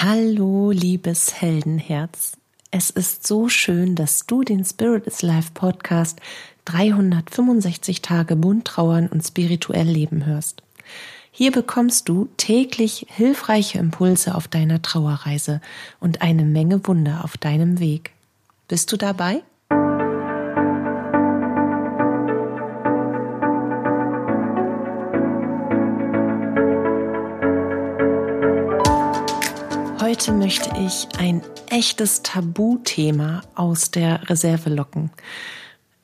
Hallo, liebes Heldenherz. Es ist so schön, dass du den Spirit is Life Podcast 365 Tage bunt trauern und spirituell leben hörst. Hier bekommst du täglich hilfreiche Impulse auf deiner Trauerreise und eine Menge Wunder auf deinem Weg. Bist du dabei? Heute möchte ich ein echtes Tabuthema aus der Reserve locken.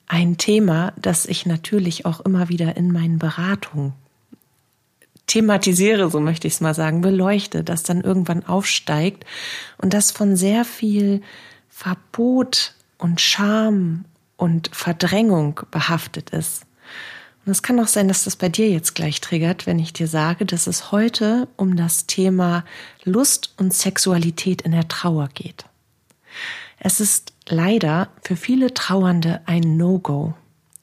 Ein Thema, das ich natürlich auch immer wieder in meinen Beratungen thematisiere, so möchte ich es mal sagen, beleuchte, das dann irgendwann aufsteigt und das von sehr viel Verbot und Scham und Verdrängung behaftet ist. Und es kann auch sein, dass das bei dir jetzt gleich triggert, wenn ich dir sage, dass es heute um das Thema Lust und Sexualität in der Trauer geht. Es ist leider für viele Trauernde ein No-Go.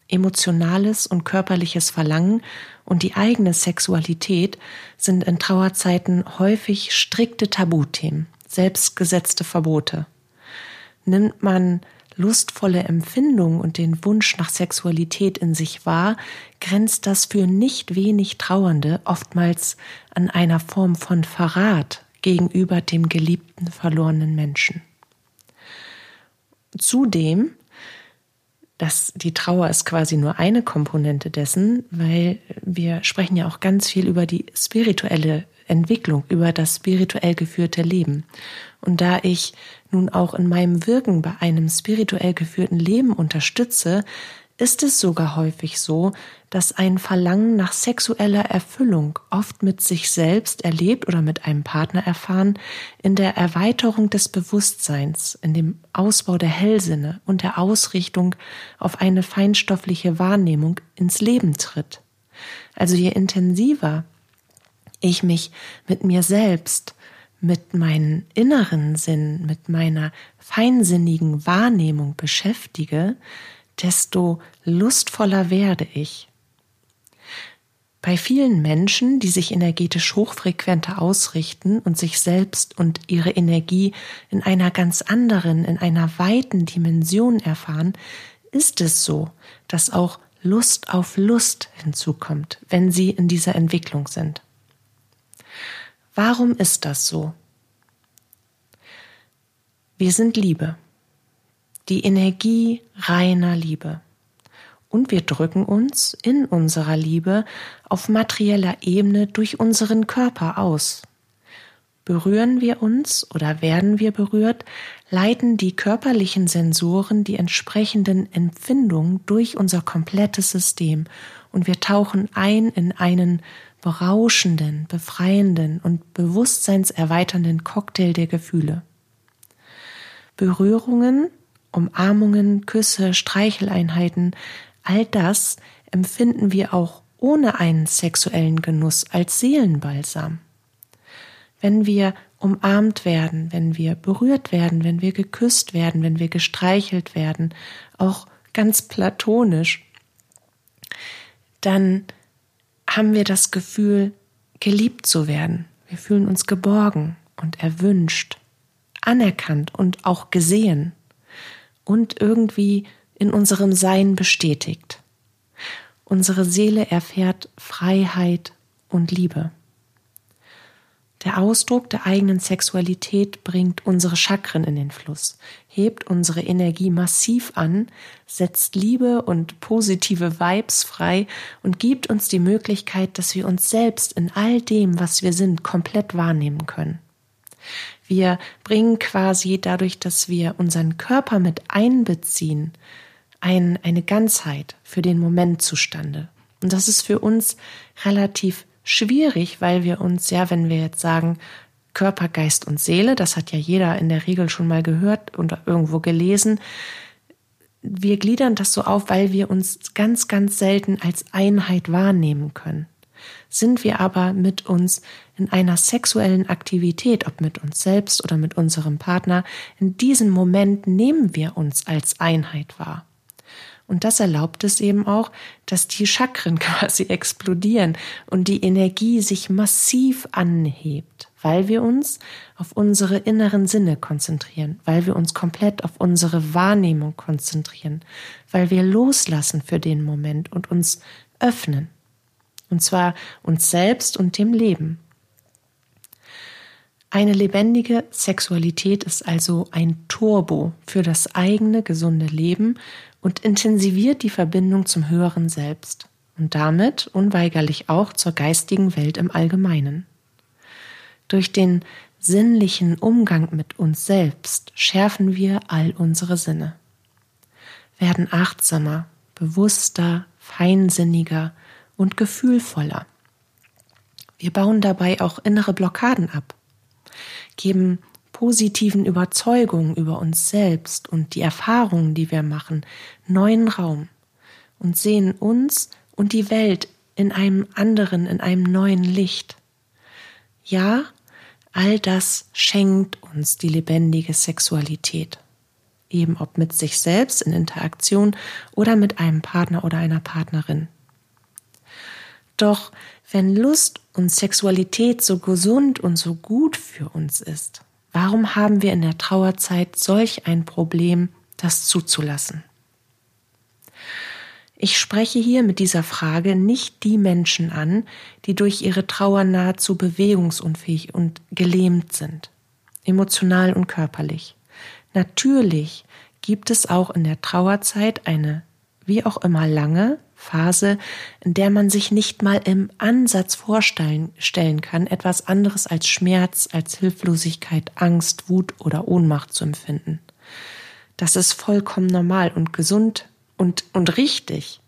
Emotionales und körperliches Verlangen und die eigene Sexualität sind in Trauerzeiten häufig strikte Tabuthemen, selbstgesetzte Verbote. Nimmt man lustvolle Empfindung und den Wunsch nach Sexualität in sich wahr, grenzt das für nicht wenig Trauernde oftmals an einer Form von Verrat gegenüber dem geliebten verlorenen Menschen. Zudem, dass die Trauer ist quasi nur eine Komponente dessen, weil wir sprechen ja auch ganz viel über die spirituelle Entwicklung, über das spirituell geführte Leben. Und da ich nun auch in meinem Wirken bei einem spirituell geführten Leben unterstütze, ist es sogar häufig so, dass ein Verlangen nach sexueller Erfüllung oft mit sich selbst erlebt oder mit einem Partner erfahren, in der Erweiterung des Bewusstseins, in dem Ausbau der Hellsinne und der Ausrichtung auf eine feinstoffliche Wahrnehmung ins Leben tritt. Also je intensiver ich mich mit mir selbst, mit meinen inneren Sinn, mit meiner feinsinnigen Wahrnehmung beschäftige, desto lustvoller werde ich. Bei vielen Menschen, die sich energetisch hochfrequenter ausrichten und sich selbst und ihre Energie in einer ganz anderen, in einer weiten Dimension erfahren, ist es so, dass auch Lust auf Lust hinzukommt, wenn sie in dieser Entwicklung sind. Warum ist das so? Wir sind Liebe, die Energie reiner Liebe. Und wir drücken uns in unserer Liebe auf materieller Ebene durch unseren Körper aus. Berühren wir uns oder werden wir berührt, leiten die körperlichen Sensoren die entsprechenden Empfindungen durch unser komplettes System und wir tauchen ein in einen berauschenden, befreienden und bewusstseinserweiternden Cocktail der Gefühle. Berührungen, Umarmungen, Küsse, Streicheleinheiten, all das empfinden wir auch ohne einen sexuellen Genuss als Seelenbalsam. Wenn wir umarmt werden, wenn wir berührt werden, wenn wir geküsst werden, wenn wir gestreichelt werden, auch ganz platonisch, dann haben wir das Gefühl, geliebt zu werden. Wir fühlen uns geborgen und erwünscht, anerkannt und auch gesehen und irgendwie in unserem Sein bestätigt. Unsere Seele erfährt Freiheit und Liebe. Der Ausdruck der eigenen Sexualität bringt unsere Chakren in den Fluss, hebt unsere Energie massiv an, setzt Liebe und positive Vibes frei und gibt uns die Möglichkeit, dass wir uns selbst in all dem, was wir sind, komplett wahrnehmen können. Wir bringen quasi dadurch, dass wir unseren Körper mit einbeziehen, ein, eine Ganzheit für den Moment zustande. Und das ist für uns relativ schwierig, weil wir uns ja, wenn wir jetzt sagen, Körper, Geist und Seele, das hat ja jeder in der Regel schon mal gehört und irgendwo gelesen, wir gliedern das so auf, weil wir uns ganz, ganz selten als Einheit wahrnehmen können. Sind wir aber mit uns in einer sexuellen Aktivität, ob mit uns selbst oder mit unserem Partner, in diesem Moment nehmen wir uns als Einheit wahr. Und das erlaubt es eben auch, dass die Chakren quasi explodieren und die Energie sich massiv anhebt. weil wir uns auf unsere inneren Sinne konzentrieren, weil wir uns komplett auf unsere Wahrnehmung konzentrieren, weil wir loslassen für den Moment und uns öffnen. Und zwar uns selbst und dem Leben. Eine lebendige Sexualität ist also ein Turbo für das eigene gesunde Leben und intensiviert die Verbindung zum höheren Selbst und damit unweigerlich auch zur geistigen Welt im Allgemeinen. Durch den sinnlichen Umgang mit uns selbst schärfen wir all unsere Sinne, werden achtsamer, bewusster, feinsinniger und gefühlvoller. Wir bauen dabei auch innere Blockaden ab geben positiven Überzeugungen über uns selbst und die Erfahrungen, die wir machen, neuen Raum und sehen uns und die Welt in einem anderen, in einem neuen Licht. Ja, all das schenkt uns die lebendige Sexualität. Eben ob mit sich selbst in Interaktion oder mit einem Partner oder einer Partnerin. Doch wenn Lust und Sexualität so gesund und so gut für uns ist, warum haben wir in der Trauerzeit solch ein Problem, das zuzulassen? Ich spreche hier mit dieser Frage nicht die Menschen an, die durch ihre Trauer nahezu bewegungsunfähig und gelähmt sind, emotional und körperlich. Natürlich gibt es auch in der Trauerzeit eine, wie auch immer lange, Phase, in der man sich nicht mal im Ansatz vorstellen stellen kann, etwas anderes als Schmerz, als Hilflosigkeit, Angst, Wut oder Ohnmacht zu empfinden. Das ist vollkommen normal und gesund und, und richtig.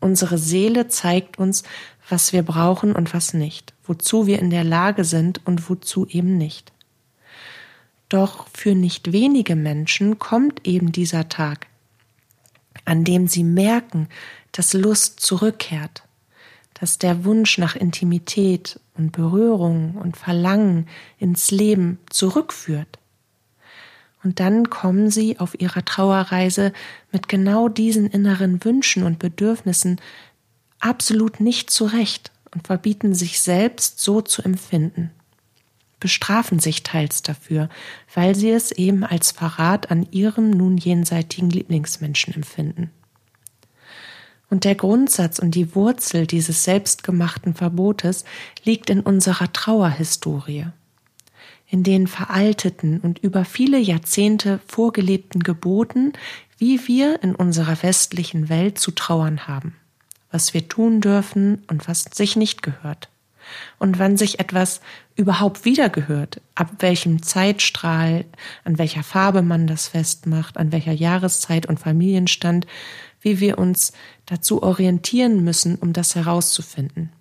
Unsere Seele zeigt uns, was wir brauchen und was nicht, wozu wir in der Lage sind und wozu eben nicht. Doch für nicht wenige Menschen kommt eben dieser Tag, an dem sie merken, dass Lust zurückkehrt, dass der Wunsch nach Intimität und Berührung und Verlangen ins Leben zurückführt. Und dann kommen sie auf ihrer Trauerreise mit genau diesen inneren Wünschen und Bedürfnissen absolut nicht zurecht und verbieten sich selbst so zu empfinden, bestrafen sich teils dafür, weil sie es eben als Verrat an ihrem nun jenseitigen Lieblingsmenschen empfinden. Und der Grundsatz und die Wurzel dieses selbstgemachten Verbotes liegt in unserer Trauerhistorie, in den veralteten und über viele Jahrzehnte vorgelebten Geboten, wie wir in unserer westlichen Welt zu trauern haben, was wir tun dürfen und was sich nicht gehört. Und wann sich etwas überhaupt wieder gehört, ab welchem Zeitstrahl, an welcher Farbe man das festmacht, an welcher Jahreszeit und Familienstand, wie wir uns dazu orientieren müssen, um das herauszufinden.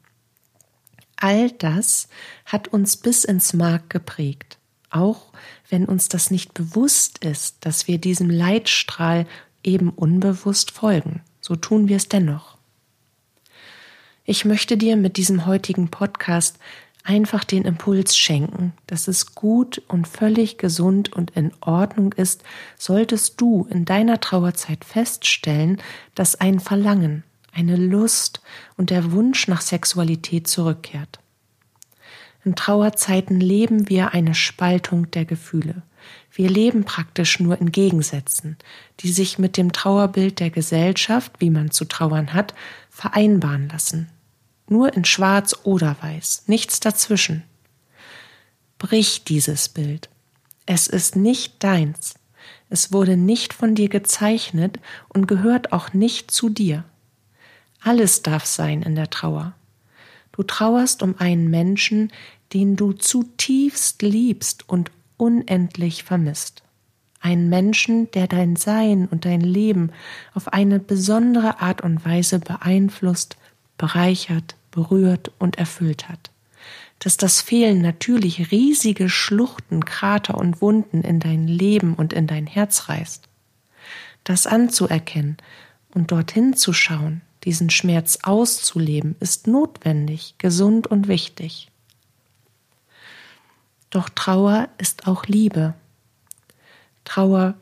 All das hat uns bis ins Mark geprägt, auch wenn uns das nicht bewusst ist, dass wir diesem Leitstrahl eben unbewusst folgen. So tun wir es dennoch. Ich möchte dir mit diesem heutigen Podcast einfach den Impuls schenken, dass es gut und völlig gesund und in Ordnung ist, solltest du in deiner Trauerzeit feststellen, dass ein Verlangen, eine Lust und der Wunsch nach Sexualität zurückkehrt. In Trauerzeiten leben wir eine Spaltung der Gefühle. Wir leben praktisch nur in Gegensätzen, die sich mit dem Trauerbild der Gesellschaft, wie man zu trauern hat, vereinbaren lassen nur in Schwarz oder Weiß, nichts dazwischen. Brich dieses Bild. Es ist nicht deins. Es wurde nicht von dir gezeichnet und gehört auch nicht zu dir. Alles darf sein in der Trauer. Du trauerst um einen Menschen, den du zutiefst liebst und unendlich vermisst. Einen Menschen, der dein Sein und dein Leben auf eine besondere Art und Weise beeinflusst, bereichert, berührt und erfüllt hat. Dass das Fehlen natürlich riesige Schluchten, Krater und Wunden in dein Leben und in dein Herz reißt. Das anzuerkennen und dorthin zu schauen, diesen Schmerz auszuleben, ist notwendig, gesund und wichtig. Doch Trauer ist auch Liebe. Trauer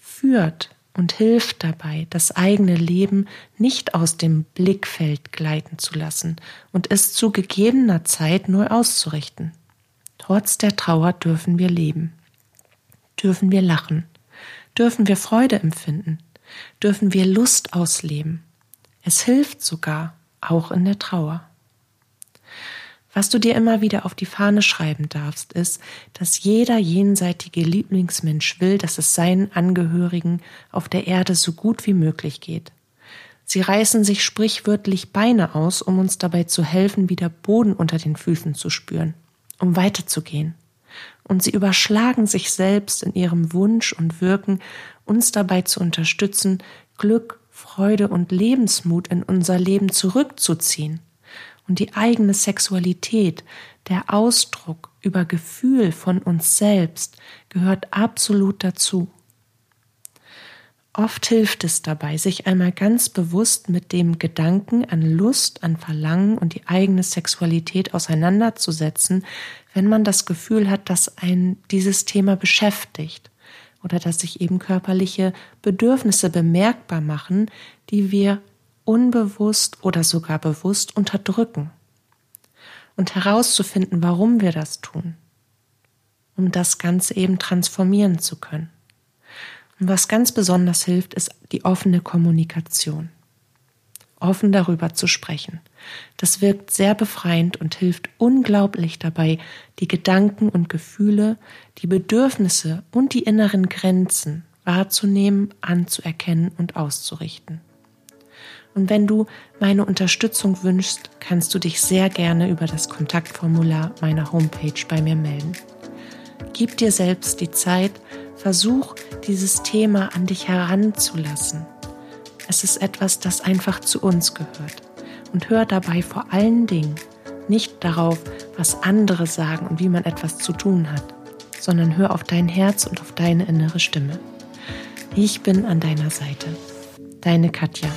führt und hilft dabei, das eigene Leben nicht aus dem Blickfeld gleiten zu lassen und es zu gegebener Zeit neu auszurichten. Trotz der Trauer dürfen wir leben, dürfen wir lachen, dürfen wir Freude empfinden, dürfen wir Lust ausleben. Es hilft sogar, auch in der Trauer. Was du dir immer wieder auf die Fahne schreiben darfst, ist, dass jeder jenseitige Lieblingsmensch will, dass es seinen Angehörigen auf der Erde so gut wie möglich geht. Sie reißen sich sprichwörtlich Beine aus, um uns dabei zu helfen, wieder Boden unter den Füßen zu spüren, um weiterzugehen. Und sie überschlagen sich selbst in ihrem Wunsch und Wirken, uns dabei zu unterstützen, Glück, Freude und Lebensmut in unser Leben zurückzuziehen und die eigene Sexualität, der Ausdruck über Gefühl von uns selbst gehört absolut dazu. Oft hilft es dabei, sich einmal ganz bewusst mit dem Gedanken an Lust, an Verlangen und die eigene Sexualität auseinanderzusetzen, wenn man das Gefühl hat, dass ein dieses Thema beschäftigt oder dass sich eben körperliche Bedürfnisse bemerkbar machen, die wir unbewusst oder sogar bewusst unterdrücken. Und herauszufinden, warum wir das tun, um das Ganze eben transformieren zu können. Und was ganz besonders hilft, ist die offene Kommunikation. Offen darüber zu sprechen. Das wirkt sehr befreiend und hilft unglaublich dabei, die Gedanken und Gefühle, die Bedürfnisse und die inneren Grenzen wahrzunehmen, anzuerkennen und auszurichten. Und wenn du meine Unterstützung wünschst, kannst du dich sehr gerne über das Kontaktformular meiner Homepage bei mir melden. Gib dir selbst die Zeit, versuch dieses Thema an dich heranzulassen. Es ist etwas, das einfach zu uns gehört. Und hör dabei vor allen Dingen nicht darauf, was andere sagen und wie man etwas zu tun hat, sondern hör auf dein Herz und auf deine innere Stimme. Ich bin an deiner Seite. Deine Katja.